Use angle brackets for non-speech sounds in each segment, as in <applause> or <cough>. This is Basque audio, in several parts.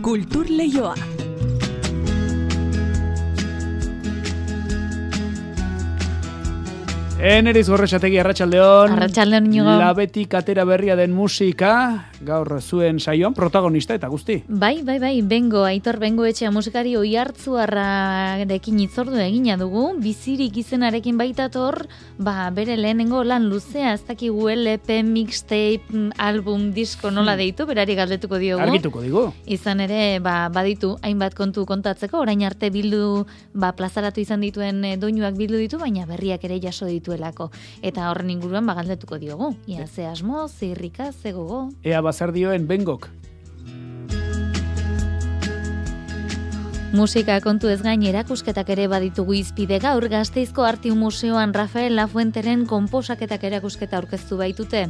Kultur Leioa. Eneriz gorretxategi arratsaldeon. Arratsaldeon inigo. Labetik atera berria den musika, gaur zuen saioan protagonista eta guzti. Bai, bai, bai, bengo, aitor bengo etxea musikari oi hartzuarrarekin itzordu egina dugu, bizirik izenarekin baitator, ba, bere lehenengo lan luzea, ez dakigu LP, mixtape, album, disko nola deitu, berari galdetuko diogu. Argituko digu. Izan ere, ba, baditu, hainbat kontu kontatzeko, orain arte bildu, ba, plazaratu izan dituen eh, doinuak bildu ditu, baina berriak ere jaso dituelako. Eta horren inguruan, ba, galdetuko diogu. Ia, ze asmo, ze irrika, ze gogo. Ea bazar dioen bengok. Musika kontu ez gain erakusketak ere baditugu izpide gaur Gasteizko Artiu Museoan Rafael Lafuenteren konposaketak erakusketa aurkeztu baitute.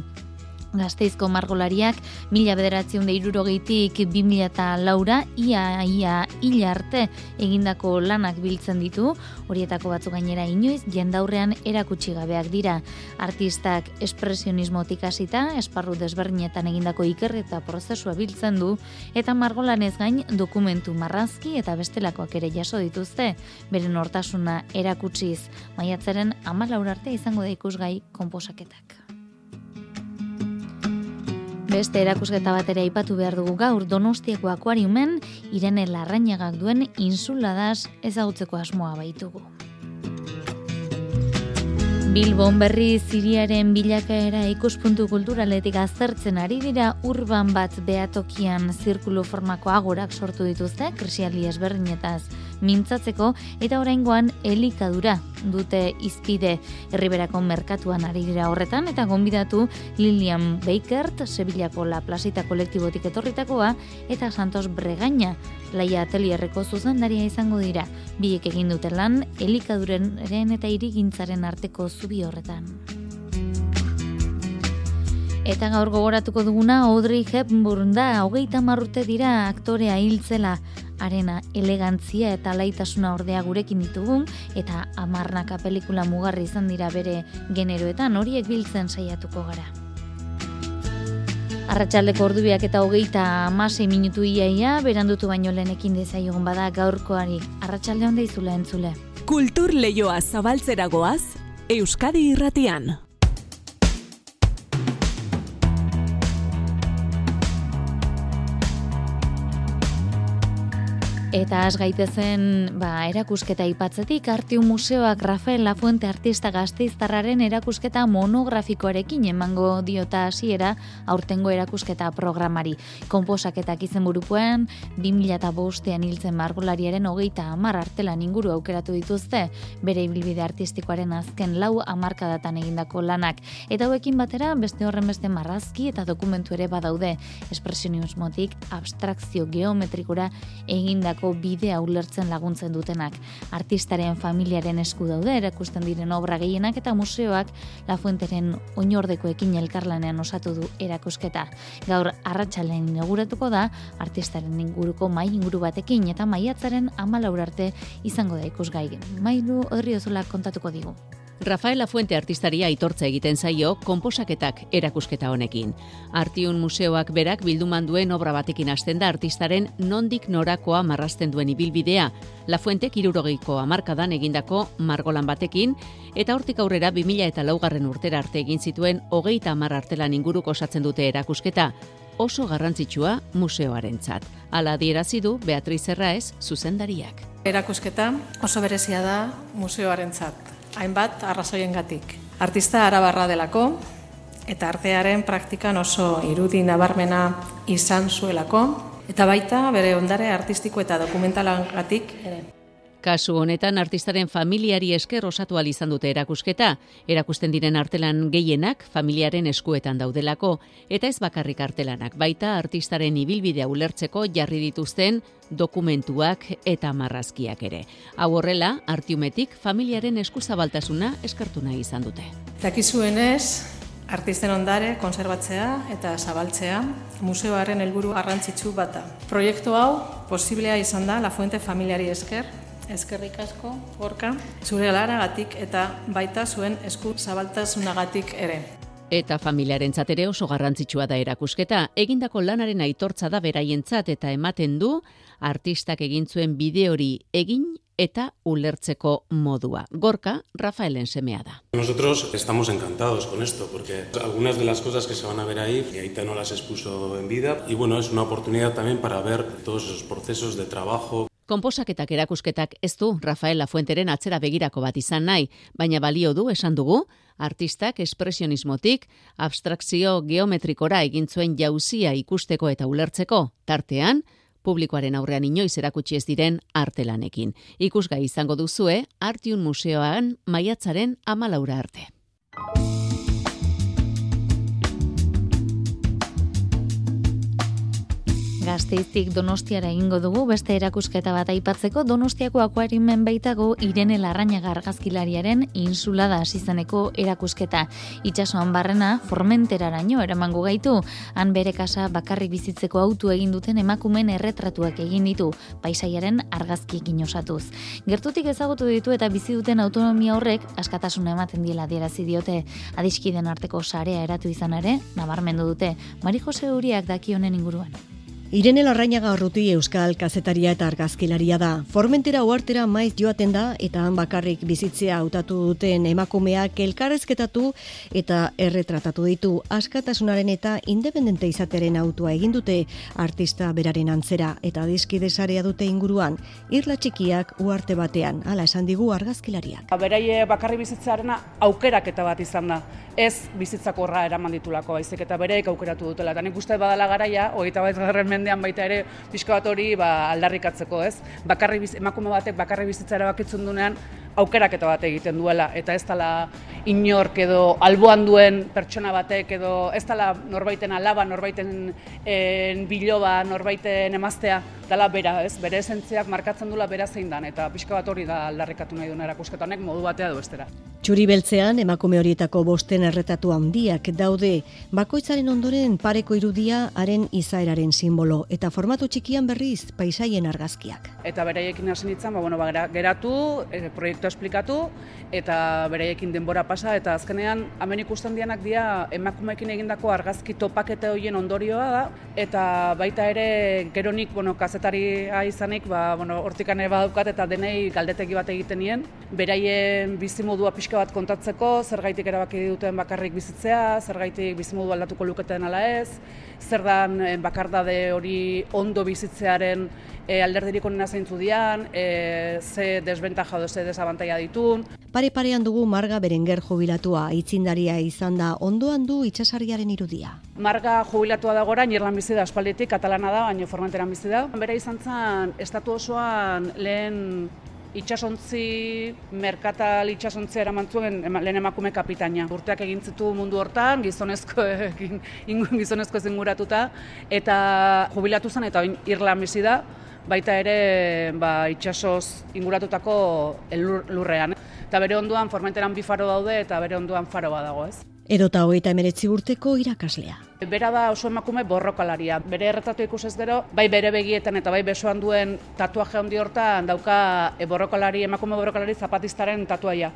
Gasteizko margolariak mila bederatziun da irurogeitik bi mila eta laura ia ia hila arte egindako lanak biltzen ditu, horietako batzu gainera inoiz jendaurrean erakutsi gabeak dira. Artistak espresionismotik hasita, esparru desberdinetan egindako ikerreta prozesua biltzen du, eta margolanez gain dokumentu marrazki eta bestelakoak ere jaso dituzte, beren hortasuna erakutsiz, maiatzaren ama arte izango da ikusgai konposaketak. Beste erakusketa bat ere aipatu behar dugu gaur Donostiako akuariumen Irene Larrañagak duen insuladas ezagutzeko asmoa baitugu. Bilbon berri ziriaren bilakaera ikuspuntu kulturaletik aztertzen ari dira urban bat behatokian zirkulu formako agorak sortu dituzte, krisiali ezberdinetaz mintzatzeko eta oraingoan elikadura dute izpide herriberako merkatuan ari dira horretan eta gonbidatu Lilian Bakert, Sevillako La Plasita kolektibotik etorritakoa eta Santos Bregaña, Laia Atelierreko zuzendaria izango dira. Biek egin dute lan elikaduren eta irigintzaren arteko zubi horretan. Eta gaur gogoratuko duguna Audrey Hepburn da, hogeita marrute dira aktorea hiltzela arena elegantzia eta laitasuna ordea gurekin ditugun eta amarnaka pelikula mugarri izan dira bere generoetan horiek biltzen saiatuko gara. Arratxaldeko ordubiak eta hogeita amasei minutu iaia, berandutu baino lehenekin dezaiogun bada gaurkoari. Arratxalde honda izula entzule. Kultur Leioa zabaltzeragoaz, Euskadi irratian. Eta has gaitezen, ba, erakusketa ipatzetik, Artiu Museoak Rafael Lafuente artista gazteiztarraren erakusketa monografikoarekin emango diota hasiera aurtengo erakusketa programari. Komposaketak izen burupuen, 2000 eta bostean hiltzen margolariaren hogeita amar artelan inguru aukeratu dituzte, bere ibilbide artistikoaren azken lau amarkadatan egindako lanak. Eta hauekin batera, beste horren beste marrazki eta dokumentu ere badaude, espresionismotik abstrakzio geometrikura egindako bidea ulertzen laguntzen dutenak. Artistaren familiaren esku daude erakusten diren obra gehienak eta museoak La Fuenteren oinordekoekin elkarlanean osatu du erakusketa. Gaur arratsalen inauguratuko da artistaren inguruko mai inguru batekin eta maiatzaren 14 arte izango da ikusgai. Mailu Odriozula kontatuko digu. Rafaela Fuente artistaria aitortza egiten zaio konposaketak erakusketa honekin. Artiun museoak berak bilduman duen obra batekin hasten da artistaren nondik norakoa marrasten duen ibilbidea. La Fuente kirurogeiko amarkadan egindako margolan batekin, eta hortik aurrera 2000 eta laugarren urtera arte egin zituen hogeita amar artelan inguruko osatzen dute erakusketa, oso garrantzitsua museoarentzat. Hala adierazi du Beatriz Erraez zuzendariak. Erakusketa oso berezia da museoarentzat hainbat arrazoiengatik. Artista arabarra delako eta artearen praktikan oso irudi nabarmena izan zuelako eta baita bere ondare artistiko eta dokumentalangatik ere. Kasu honetan artistaren familiari esker osatu izan dute erakusketa, erakusten diren artelan gehienak familiaren eskuetan daudelako, eta ez bakarrik artelanak, baita artistaren ibilbidea ulertzeko jarri dituzten dokumentuak eta marrazkiak ere. Hau horrela, artiumetik familiaren eskuzabaltasuna eskertu nahi izan dute. Dakizuenez, artisten ondare konserbatzea eta zabaltzea museoaren helburu garrantzitsu bata. Proiektu hau posiblea izan da La Fuente familiari esker, eskerrik asko, gorka, zure gatik eta baita zuen esku zabaltasunagatik ere. Eta familiaren ere oso garrantzitsua da erakusketa, egindako lanaren aitortza da beraientzat eta ematen du artistak egin zuen bideori egin eta ulertzeko modua. Gorka, Rafaelen semea da. Nosotros estamos encantados con esto, porque algunas de las cosas que se van a ver ahí, y Aita no las expuso en vida, y bueno, es una oportunidad también para ver todos esos procesos de trabajo. Konposaketak erakusketak ez du Rafael Lafuenteren atzera begirako bat izan nahi, baina balio du esan dugu, artistak espresionismotik abstrakzio geometrikora egin zuen jauzia ikusteko eta ulertzeko, tartean, publikoaren aurrean inoiz erakutsi ez diren artelanekin. Ikusgai izango duzue, Artiun Museoan maiatzaren amalaura arte. Gazteiztik Donostiara ingo dugu beste erakusketa bat aipatzeko Donostiako akuarimen baitago Irene Larrañaga argazkilariaren insulada hasizeneko erakusketa. Itsasoan barrena Formenteraraino eramango gaitu. Han bere kasa bakarrik bizitzeko autu egin duten emakumen erretratuak egin ditu paisaiaren argazkiekin osatuz. Gertutik ezagutu ditu eta bizi duten autonomia horrek askatasuna ematen diela adierazi diote. Adiskiden arteko sarea eratu izan ere nabarmendu dute. Mari Jose Uriak daki honen inguruan. Irene Larrañaga urruti euskal kazetaria eta argazkilaria da. Formentera uartera maiz joaten da eta han bakarrik bizitzea hautatu duten emakumeak elkarrezketatu eta erretratatu ditu. Askatasunaren eta independente izateren autua egin dute artista beraren antzera eta dizkide sarea dute inguruan. Irla txikiak uarte batean, hala esan digu argazkilariak. Beraie bakarri bizitzearena aukeraketa bat izan da. Ez bizitzako horra eraman ditulako, baizik eta bereik aukeratu dutela. Eta nik uste badala garaia, hogeita bat mendean baita ere pixka bat hori ba, aldarrikatzeko, ez? Bakarri biz, emakume batek bakarri bizitza erabakitzen duenean aukeraketa bat egiten duela eta ez dela inork edo alboan duen pertsona batek edo ez dela norbaiten alaba, norbaiten en, biloba, norbaiten emaztea, dela bera, ez? Bere esentziak markatzen duela bera zein dan eta pixka bat hori da aldarrikatu nahi duen erakusketa honek modu batea du estera. Txuri beltzean emakume horietako bosten erretatu handiak daude, bakoitzaren ondoren pareko irudia haren izaeraren simbolo eta formatu txikian berriz paisaien argazkiak. Eta beraiekin hasi nintzen, ba, bueno, ba, geratu, e, proiektu esplikatu eta beraiekin denbora pasa eta azkenean hemen ikusten dianak dira emakumeekin egindako argazki topakete horien ondorioa da eta baita ere geronik bueno kazetaria izanik ba bueno hortikan ere badaukat eta denei galdetegi bat egiten nien. Beraien bizimodua pixka bat kontatzeko zergaitik erabaki duten bakarrik bizitzea zergaitik bizimodu aldatuko luketen ala ez zer dan eh, bakardade hori ondo bizitzearen e, alderdirik onena zeintzu dian, e, ze desbentaja edo ze desabantaia ditun. Pare-parean dugu Marga Berenger jubilatua, itzindaria izan da, ondoan du itxasarriaren irudia. Marga jubilatua da gora, nirlan bizi da, espalditik, katalana da, baina formanteran bizi da. Bera izan zen, estatu osoan lehen itxasontzi, merkatal itxasontzi eraman zuen lehen emakume kapitaina. Urteak egin zitu mundu hortan, gizonezko <laughs> egin, gizonezko zinguratuta, eta jubilatu zen, eta irlan bizi da, baita ere ba, itxasoz inguratutako lurrean. Eta bere onduan formenteran bi faro daude eta bere onduan faroa dago ez. Edota hogeita emeretzi urteko irakaslea. Bera da oso emakume borrokalaria. Bere erretatu ikusez gero, bai bere begietan eta bai besoan duen tatuaje handi hortan dauka e, borrokalari, emakume borrokalari zapatistaren tatuaia.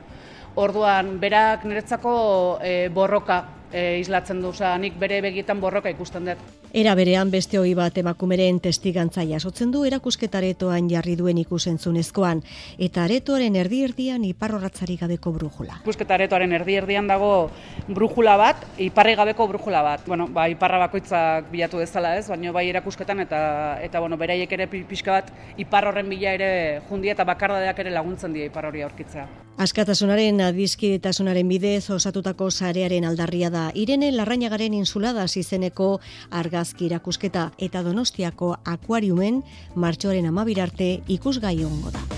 Orduan, berak niretzako e, borroka e, islatzen du, oza, nik bere begietan borroka ikusten dut. Era berean beste hoi bat emakumeren testigantza jasotzen du erakusketaretoan jarri duen ikusentzunezkoan eta aretoaren erdi erdian iparrorratzari gabeko brujula. Ikusketa erdi erdian dago brujula bat, iparri gabeko brujula bat. Bueno, ba, iparra bakoitzak bilatu dezala ez, baina bai erakusketan eta eta bueno, beraiek ere pixka bat ipar horren bila ere jundia eta bakardadeak ere laguntzen die ipar hori aurkitzea. Askatasunaren adizkidetasunaren bidez osatutako sarearen aldarria da Irene Larrañagaren insulada izeneko argazki irakusketa eta Donostiako akuariumen martxoaren amabirarte ikusgai ongo da.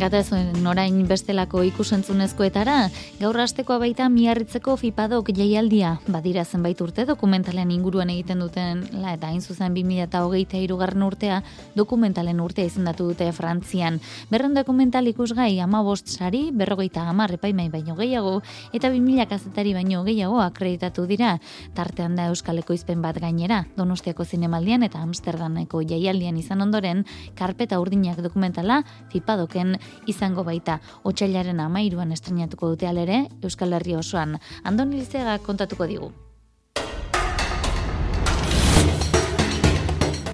Gata zuen orain bestelako ikusentzunezkoetara, gaur astekoa baita miarritzeko fipadok jaialdia, badira zenbait urte dokumentalen inguruan egiten duten, la, eta hain zuzen 2008 irugarren urtea, dokumentalen urtea izendatu dute Frantzian. Berren dokumental ikusgai ama sari, berrogeita amar epaimai baino gehiago, eta 2000 kazetari baino gehiago akreditatu dira, tartean da Euskaleko izpen bat gainera, Donostiako zinemaldian eta Amsterdameko jaialdian izan ondoren, karpeta urdinak dokumentala, fipadoken izango baita. Otsailaren amairuan estrenatuko dute alere, Euskal Herri osoan. Andoni Lizega kontatuko digu.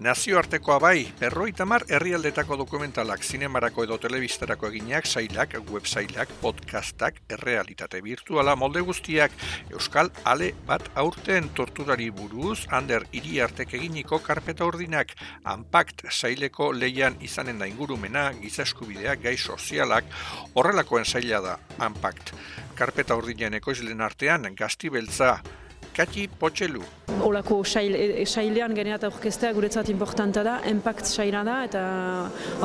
Nazioartekoa bai, berroita mar herrialdetako dokumentalak, zinemarako edo telebistarako eginak, sailak, websailak, podcastak, errealitate virtuala, molde guztiak, Euskal Ale bat aurten torturari buruz, Ander hiri artek eginiko karpeta ordinak, Unpacked saileko leian izanen da ingurumena, gizaskubideak, gai sozialak, horrelakoen saila da, Unpacked. Karpeta ordinen ekoizlen artean, gazti beltza, Kati Potxelu. Olako sailean e, genera eta orkestea guretzat importanta da, impact saila da, eta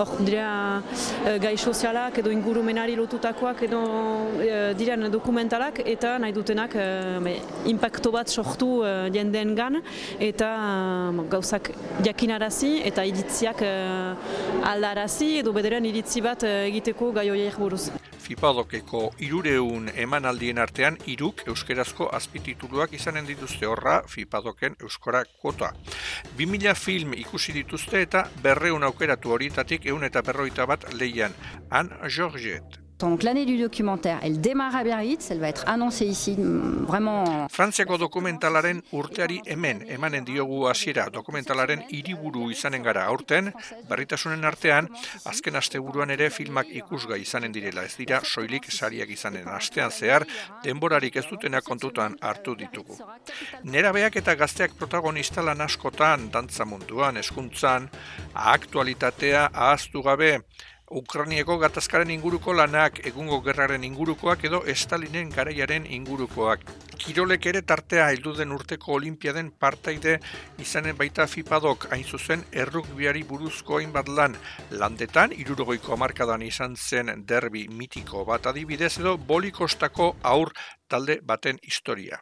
hor dira e, gai sozialak edo ingurumenari lotutakoak edo e, diren dokumentalak eta nahi dutenak e, impacto bat sortu e, jendeen gan eta gauzak jakinarazi eta iritziak e, aldarazi edo bederen iritzi bat egiteko gai horiek buruz. Fipadokeko irureun emanaldien artean iruk euskerazko azpitituluak izanen dituzte horra Fipadoken euskora kuota. 2000 film ikusi dituzte eta berreun aukeratu horietatik eun eta berroita bat leian. Anne Georgette. Donc l'année du documentaire, elle démarre à Biarritz, elle va être annoncée ici mm, vraiment... Frantziako dokumentalaren urteari hemen, emanen diogu hasiera. Dokumentalaren hiriburu izanen gara. Aurten, berritasunen artean, azken asteburuan ere filmak ikusga izanen direla, ez dira soilik sariak izanen. Astean zehar, denborarik ez dutena kontutan hartu ditugu. Nerabeak eta gazteak protagonista lan askotan, dantza munduan, eskuntzan, aktualitatea ahaztu gabe, Ukranieko gatazkaren inguruko lanak, egungo gerraren ingurukoak edo Estalinen garaiaren ingurukoak. Kirolek ere tartea heldu den urteko olimpiaden partaide izanen baita fipadok hain zuzen errukbiari buruzko hainbat lan. Landetan, irurogoiko amarkadan izan zen derbi mitiko bat adibidez edo bolikostako aur talde baten historia.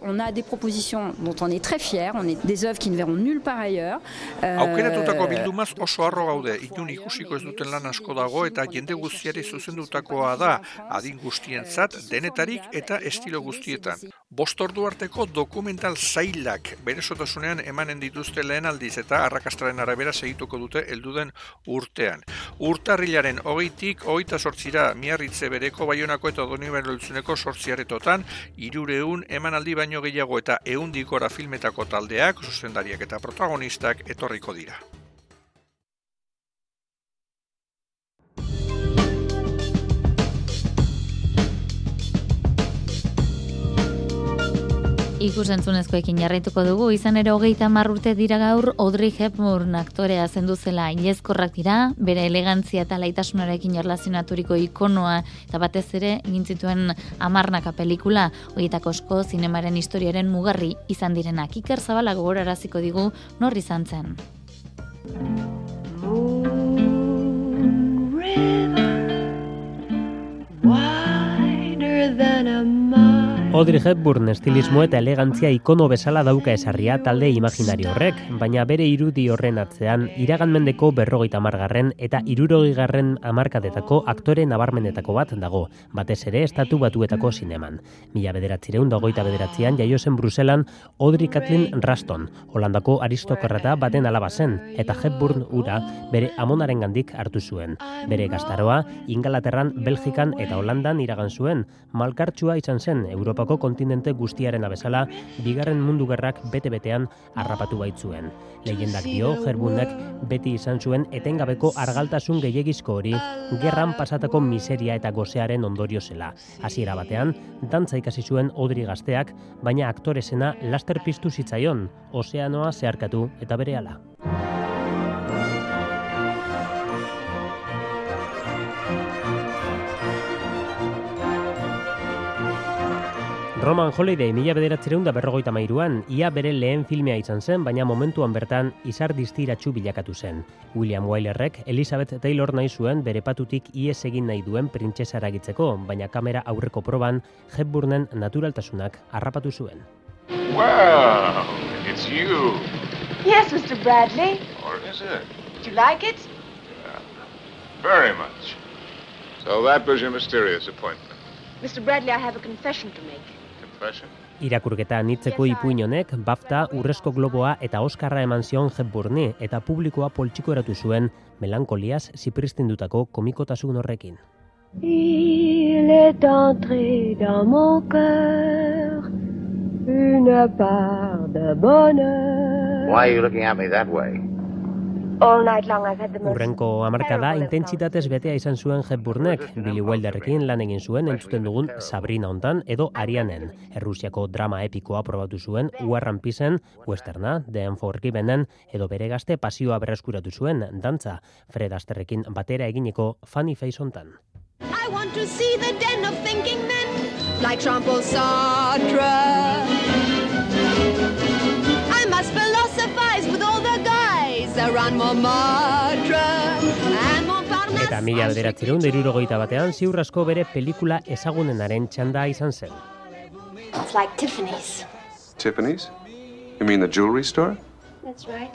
On a des propositions dont on est très fier, on est des œuvres qui ne verront nulle part ailleurs. Euh... Aukeratutako bildumaz oso harro gaude, inun ikusiko ez duten lan asko dago eta jende guztiari zuzendutakoa da, adin guztientzat, denetarik eta estilo guztietan. Bost ordu arteko dokumental zailak bere sotasunean emanen dituzte lehen aldiz eta arrakastaren arabera segituko dute elduden urtean. Urtarrilaren hogeitik, hogeita sortzira miarritze bereko baionako eta doni beroltzuneko sortziaretotan, irureun emanaldi baino gehiago eta ehundikora filmetako taldeak, zuzendariak eta protagonistak etorriko dira. Ikusentzunezkoekin jarraituko dugu, izan ere hogeita marrurte dira gaur Audrey Hepburn aktorea zendu zela inezkorrak dira, bere elegantzia eta laitasunarekin erlazionaturiko ikonoa eta batez ere gintzituen amarnaka pelikula, horietako osko zinemaren historiaren mugarri izan direnak. Iker Zabala gogoraraziko digu norri izan zen. than a Audrey Hepburn estilismo eta elegantzia ikono bezala dauka esarria talde imaginario horrek, baina bere irudi horren atzean iragan mendeko berrogeita margarren eta irurogei garren amarkadetako aktore nabarmenetako bat dago, batez ere estatu batuetako sineman. Mila bederatzireun dagoita bederatzean jaiozen Bruselan Audrey Kathleen Raston, Holandako aristokrata baten alaba zen, eta Hepburn ura bere amonaren gandik hartu zuen. Bere gaztaroa, Ingalaterran, Belgikan eta Holandan iragan zuen, malkartsua izan zen Europa Europako kontinente guztiaren abezala, bigarren mundu gerrak bete-betean harrapatu baitzuen. Leyendak dio, Gerbunek beti izan zuen etengabeko argaltasun gehiagizko hori, gerran pasatako miseria eta gozearen ondorio zela. Hasiera batean, dantza ikasi zuen odri gazteak, baina aktoresena laster piztu zitzaion, ozeanoa zeharkatu eta berehala. Roman Holiday mila bederatzereun da berrogeita mairuan, ia bere lehen filmea izan zen, baina momentuan bertan izar diztiratxu bilakatu zen. William Wylerrek Elizabeth Taylor nahi zuen bere patutik ies egin nahi duen printzesa eragitzeko, baina kamera aurreko proban Hepburnen naturaltasunak harrapatu zuen. Well, it's you. Yes, Mr. Bradley. Or is it? Did you like it? Very much. So that was your mysterious appointment. Mr. Bradley, I have a confession to make. Irakurketa nitzeko ipuin honek BAFTA urrezko globoa eta Oskarra eman zion Hepburni eta publikoa poltsiko eratu zuen melankoliaz zipristindutako komikotasun horrekin. Il est entré dans mon cœur une part de bonheur. Why are you looking at me that way? Urrenko hamarkada intentsitatez betea izan zuen Hepburnek, Billy Wilderrekin lan egin zuen entzuten dugun Sabrina hontan edo Arianen. Errusiako drama epikoa probatu zuen War and Peaceen, Westerna, The Unforgivenen edo bere gazte pasioa berreskuratu zuen dantza, Fred Asterrekin batera egineko Funny Face hontan. I want to see the den of thinking men like Jean-Paul Sartre. Eta mila bederatzeron derurogeita batean ziur asko bere pelikula ezagunenaren txanda izan zen. It's like Tiffany's. Tiffany's? You mean the jewelry store? That's right.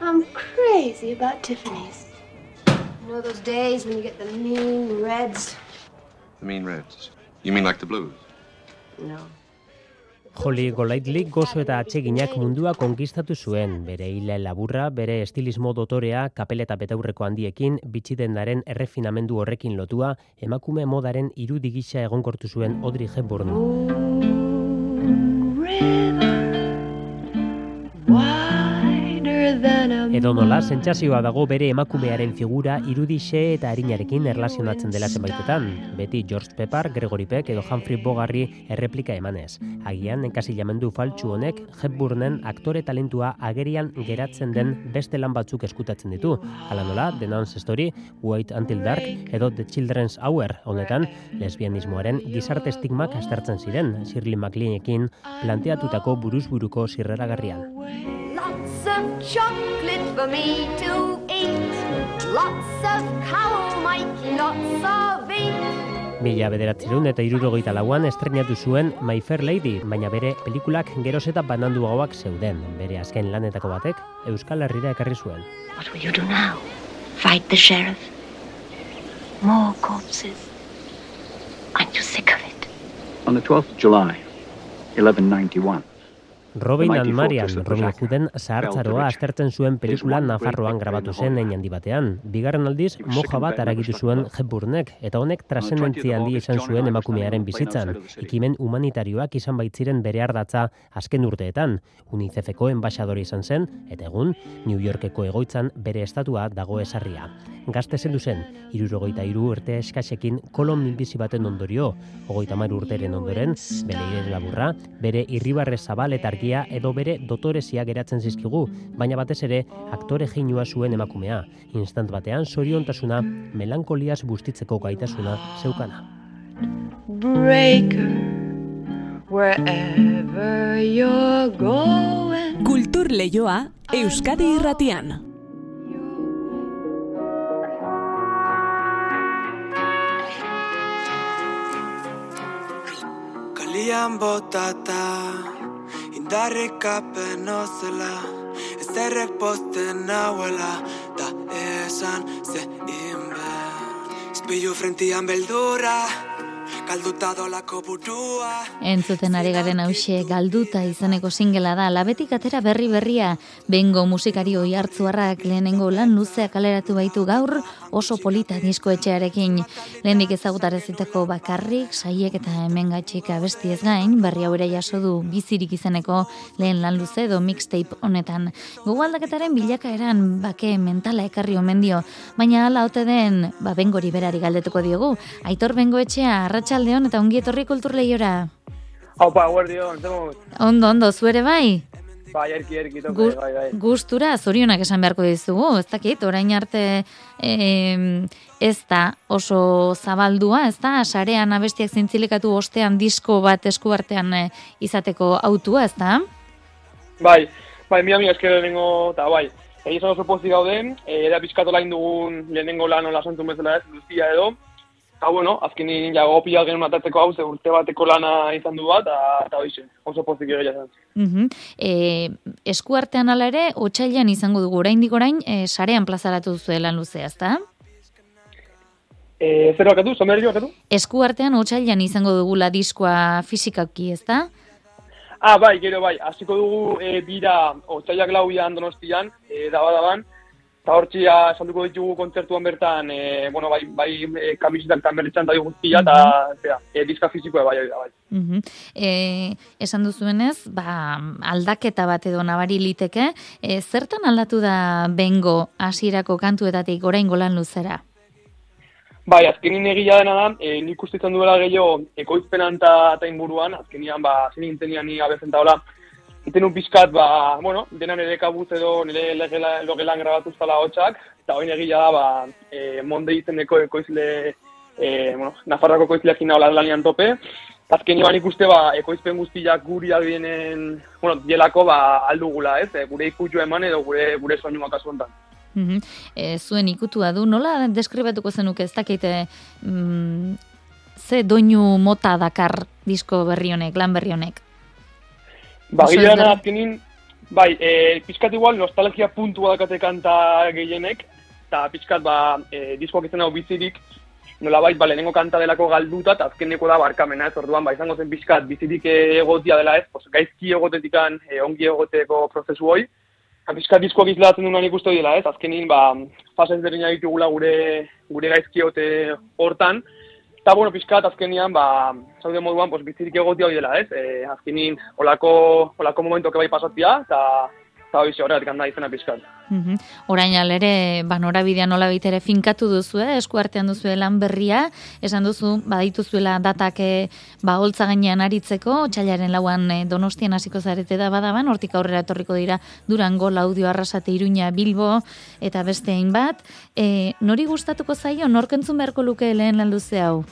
I'm crazy about Tiffany's. You know those days when you get the mean reds? The mean reds. You mean like the blues? No. Holly Golightly gozo eta atseginak mundua konkistatu zuen, bere hile laburra, bere estilismo dotorea, kapeleta betaurreko handiekin, bitxidendaren errefinamendu horrekin lotua, emakume modaren irudi gisa egonkortu zuen Audrey Hepburn. Edo nola, sentsazioa dago bere emakumearen figura irudixe eta harinarekin erlazionatzen dela zenbaitetan. Beti George Pepper, Gregory Peck edo Humphrey Bogarri erreplika emanez. Agian, enkasilamendu faltsu honek, Hepburnen aktore talentua agerian geratzen den beste lan batzuk eskutatzen ditu. Hala nola, The Non's Story, Wait Until Dark edo The Children's Hour, honetan, lesbianismoaren gizarte estigmak aztertzen ziren, Shirley MacLaineekin planteatutako buruzburuko zirreragarrian. Lots of chocolate for me to eat. Lots of cow mite, lots of eat. Mila bederatzeron eta irurogeita lauan estrenatu zuen My Fair Lady, baina bere pelikulak geroz eta bananduagoak zeuden. Bere azken lanetako batek, Euskal Herrira ekarri zuen. What will you do now? Fight the sheriff? More corpses? Aren't you sick of it? On the 12th of July, 1191, Robin and Marian, Robin Hooden zahartzaroa aztertzen zuen pelikula Nafarroan grabatu zen ein handi batean. Bigarren aldiz, moja bat aragitu zuen Hepburnek, eta honek trasendentzia handi izan zuen emakumearen bizitzan. Ekimen humanitarioak izan baitziren bere ardatza azken urteetan. UNICEFeko enbaixadore izan zen, eta egun, New Yorkeko egoitzan bere estatua dago esarria. Gazte zendu zen, irurogeita iru urte eskasekin kolon minbizi baten ondorio, ogoita maru urteren ondoren, bere laburra, bere irribarre zabal eta argia edo bere dotorezia geratzen zizkigu, baina batez ere aktore jinua zuen emakumea, instant batean zoriontasuna, melankoliaz bustitzeko gaitasuna zeukana. Breaker, wherever you're going. Kultur leioa Euskadi irratian. Kalian botata Indarrik apen ozela Ezerrek posten nauela Da esan ze inber Izpilu frentian beldurra Galduta dolako burua Entzuten ari garen hause galduta izeneko singela da, labetik atera berri berria, bengo musikari oi hartzuarrak lehenengo lan luzea kaleratu baitu gaur oso polita diskoetxearekin. Lehendik ezagutarezitako bakarrik, saiek eta hemen gatxik abesti ez gain, berri hau ere jaso du bizirik izeneko lehen lan luze edo mixtape honetan. Gogaldaketaren bilakaeran bake mentala ekarri omen dio, baina hala ote den, ba bengori berari galdetuko diogu. Aitor bengoetxea, arratsaldeon eta ongi etorri kultur lehiora. Haupa, guardio, entzemot. Ondo, ondo, zuere bai? Bai, erki, erki, tope, Gu- bai, bai. Gustura, zorionak esan beharko dizugu, ez dakit, orain arte em, ez da oso zabaldua, ez da, sarean abestiak zintzilikatu ostean disko bat eskuartean eh, izateko autua, ez da? Bai, bai, mi amiga esker lehenengo, eta bai, egin oso pozik gauden, e, era pizkatola dugun lehenengo lan hola santu bezala ez, Lucia edo, eta bueno, azkenin ja gopia genuen atatzeko hau, ze urte bateko lana izan du bat, eta- hoize, oso pozik egia zen. Mhm. E, eskuartean ala ere, otxailan izango dugu oraindik orain, e, sarean plazaratu duzu lan luzea, ez da? E, zer bakatu, somerri bakatu? Eskuartean otxailan izango dugula diskoa fisikaki, ez da? Ah, bai, gero bai, hasiko dugu e, bira otxaiak lauian donostian, e, daba daban, eta hortxia esalduko ditugu kontzertuan bertan, e, bueno, bai, bai e, kamisetak eta mertxan da guztia, eta, zera, e, diska fizikoa bai, da, bai. Mhm. E, esan duzuenez, ba, aldaketa bat edo nabari liteke, e, zertan aldatu da bengo hasierako kantuetatik orain golan luzera? Bai, azkenin egia dena da, e, nik uste izan duela gehiago ekoizpenan eta inguruan, azkenian, ba, zen intenian ni abezen taola, iten un pizkat, ba, bueno, dena nire kabuz edo nire legela, logelan grabatu zala hotxak, eta hori egia da, ba, e, monde izeneko ekoizle, e, bueno, Nafarrako ekoizleak ina lanian tope, azkenean nik uste, ba, ekoizpen guztiak guri dienen, bueno, dielako, ba, aldugula, ez, e, gure ikutu eman edo gure, gure soinua kasu honetan. Mhm. E, zuen ikutua du, nola deskribatuko zenuke ez dakite mm, ze doinu mota dakar disko berri honek, lan berri honek? Ba, gila azkenin, bai, e, pizkat igual nostalgia puntua dakate kanta gehienek, eta pizkat, ba, e, diskoak izan hau bizirik, nola bait, ba, lehenengo kanta delako galduta, eta azkeneko da barkamena, ez orduan, ba, izango zen pizkat bizirik egotia dela ez, pues, gaizki egotetikan e, ongi egoteko prozesu hoi, eta pizkat diskoak izlatzen uste hori dela ez, azkenin, ba, fase ezberdinak ditugula gure, gure gaizki egote hortan, Eta, bueno, pizkat, azkenian, ba, zaude moduan, pues, bizirik egotia hori dela, ez? E, azkenin, olako, olako momentuak bai pasatzia, eta eta hori horregatik handa izena pizkat. Mhm. Orain alere, ba, norabidea nola ere finkatu duzu, eh? eskuartean duzu lan berria, esan duzu, badituzuela datak eh, ba, holtza gainean aritzeko, txailaren lauan eh, donostian hasiko zarete da badaban, hortik aurrera etorriko dira Durango, Laudio, Arrasate, Iruña, Bilbo, eta beste hainbat. E, nori gustatuko zaio, nork entzun beharko luke lehen lan luze hau?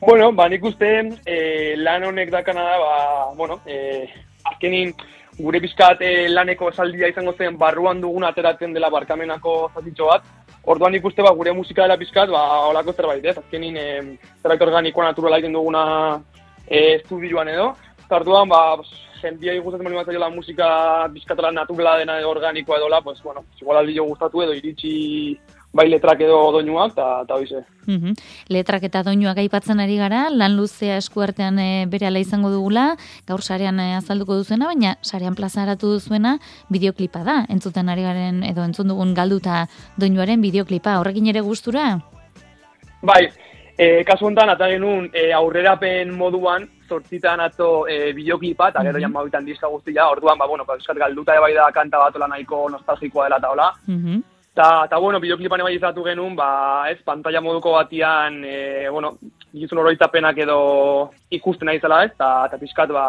Bueno, ba, nik uste e, lan honek dakana da, ba, bueno, e, azkenin gure pizkat e, laneko esaldia izango zen barruan dugun ateratzen dela barkamenako zatitxo bat. Orduan nik uste ba, gure musika dela pizkat, ba, holako zerbait, ez? Azkenin e, zerbait organikoa naturala egiten duguna e, estudioan edo. Eta orduan, ba, jendia gustatzen bali bat la musika bizkatela naturala dena edo organikoa edola, pues, bueno, igual aldi gustatu edo iritsi bai letrak edo doinuak, eta eta hoize. Mhm. Letrak eta doinuak aipatzen ari gara, lan luzea eskuartean e, berehala izango dugula, gaur sarean e, azalduko duzuena, baina sarean plazaratu duzuena bideoklipa da, entzuten ari garen edo entzun dugun galduta doinuaren bideoklipa, horrekin ere gustura? Bai, e, kasu honetan, eta genuen e, aurrerapen moduan, zortzitan atzo e, bideoklipa, eta gero Mhm. jan babitan diska guztia, orduan, ba, bueno, ba, galduta bai da kanta bat nahiko nostalgikoa dela eta hola. Mhm. Ta, ta bueno, bideoklipan bai izatu genuen, ba, ez, pantalla moduko batian, e, bueno, gizun oroitzapenak edo ikusten nahi zela, ez, eta, eta pixkat, ba,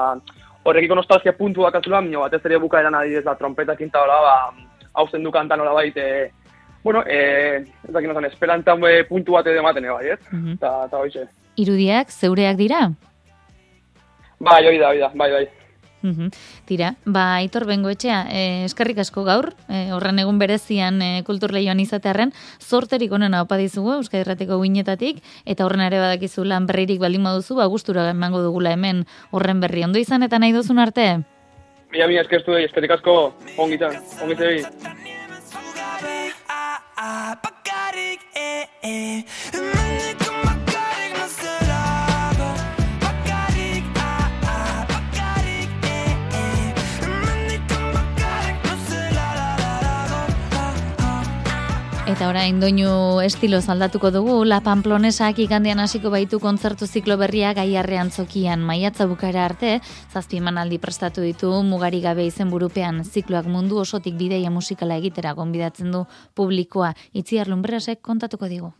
horrekiko nostalgia puntu dakazula, minio batez ere bukaeran adidez, ba, trompetak inta hola, ba, hau zendu kanta nola bait, e, bueno, e, ez dakit nozan, esperantzan be, puntu bat edo ematen, bai, ez, Mhm. eta, eta hoize. Irudiak zeureak dira? Bai, hori da, hori da, bai, bai. Mhm. Tira, ba, Aitor Bengoetxea, eh, eskerrik asko gaur, eh, horren egun berezian eh, kulturleioan izatearren, zorterik onena opa dizugu, Euskadi Errateko guinetatik, eta horren ere badakizu lan berririk baldin baduzu, ba, gustura emango dugula hemen horren berri. Ondo izan eta nahi duzun arte? Mila, mila, eskertu dut, eskerrik asko, ongitan, ongitzei. Eta orain doinu estilo aldatuko dugu, La Pamplonesak igandean hasiko baitu kontzertu ziklo berria gaiarrean zokian maiatza bukara arte, zazpi emanaldi prestatu ditu mugari gabe izen burupean zikloak mundu osotik bideia musikala egitera gonbidatzen du publikoa. Itziar Lumbrasek kontatuko digu.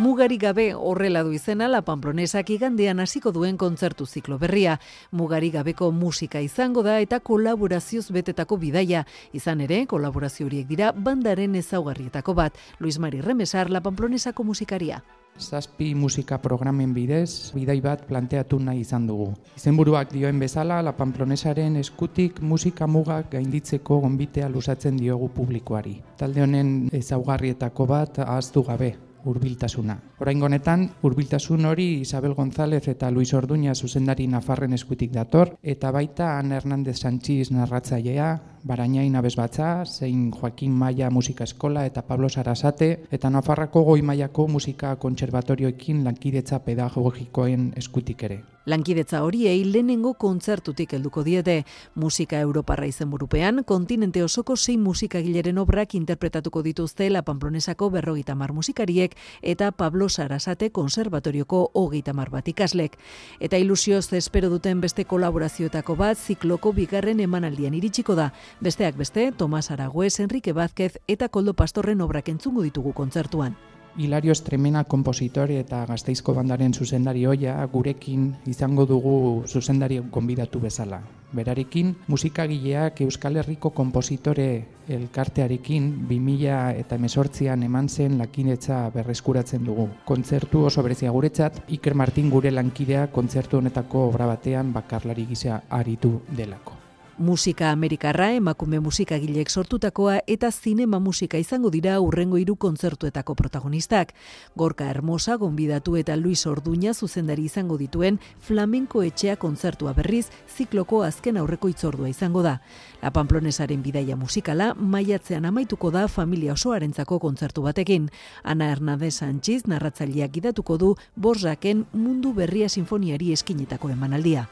Mugari gabe horrela du izena La Pamplonesak igandean hasiko duen kontzertu ziklo berria. Mugari gabeko musika izango da eta kolaborazioz betetako bidaia. Izan ere, kolaborazio horiek dira bandaren ezaugarrietako bat. Luis Mari Remesar, La Pamplonesako musikaria. Zazpi musika programen bidez, bidai bat planteatu nahi izan dugu. Izenburuak dioen bezala, La Pamplonesaren eskutik musika mugak gainditzeko gonbitea lusatzen diogu publikoari. Talde honen ezaugarrietako bat ahaztu gabe, hurbiltasuna. Oraingo honetan, hurbiltasun hori Isabel González eta Luis Orduña zuzendari Nafarren eskutik dator, eta baita Ana Hernández Sanchiz narratzailea, Barainain abesbatza, zein Joaquin Maia musika eskola eta Pablo Sarasate, eta Nafarrako goi mailako musika kontserbatorioekin lankidetza pedagogikoen eskutik ere. Lankidetza horiei lehenengo kontzertutik helduko diete. Musika Europarra izenburupean, kontinente osoko sei musikagileren obrak interpretatuko dituzte La Pamplonesako berrogeita mar musikariek eta Pablo Sarasate konservatorioko hogeita mar bat ikaslek. Eta ilusioz espero duten beste kolaborazioetako bat zikloko bigarren emanaldian iritsiko da. Besteak beste, Tomas Aragüez, Enrique Vázquez eta Koldo Pastorren obrak entzungo ditugu kontzertuan. Hilario Estremena kompositore eta gazteizko bandaren zuzendari hoia gurekin izango dugu zuzendari gonbidatu bezala. Berarekin, musikagileak Euskal Herriko kompositore elkartearekin 2000 eta emesortzian eman zen lakinetza berreskuratzen dugu. Kontzertu oso berezia guretzat, Iker Martin gure lankidea kontzertu honetako obra batean bakarlari gisa aritu delako. Musika Amerikarra emakume musikagilek sortutakoa eta zinema musika izango dira urrengo hiru kontzertuetako protagonistak. Gorka Hermosa gonbidatu eta Luis Orduña zuzendari izango dituen flamenko etxea kontzertua berriz zikloko azken aurreko itzordua izango da. La Pamplonesaren bidaia musikala maiatzean amaituko da familia osoarentzako kontzertu batekin. Ana Hernandez Sánchez narratzaileak idatuko du Borzaken mundu berria sinfoniari eskinetako emanaldia.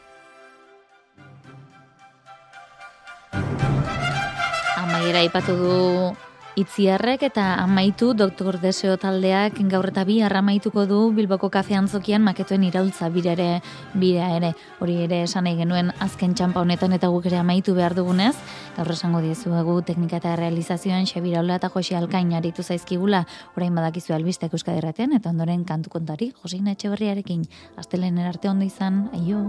Amaiera ipatu du itziarrek eta amaitu Dr. Deseo taldeak gaur eta bi arramaituko du Bilboko kafe antzokian maketuen iraultza birere bira ere. Hori ere esan nahi genuen azken txampa honetan eta guk ere amaitu behar dugunez. Gaur esango diezuegu teknika eta realizazioan Xabiraula eta Josi Alkain aritu zaizkigula orain badakizu albistek euskaderratean eta ondoren kantu kontari Josina Etxeberriarekin. Astelen arte ondo izan, aio!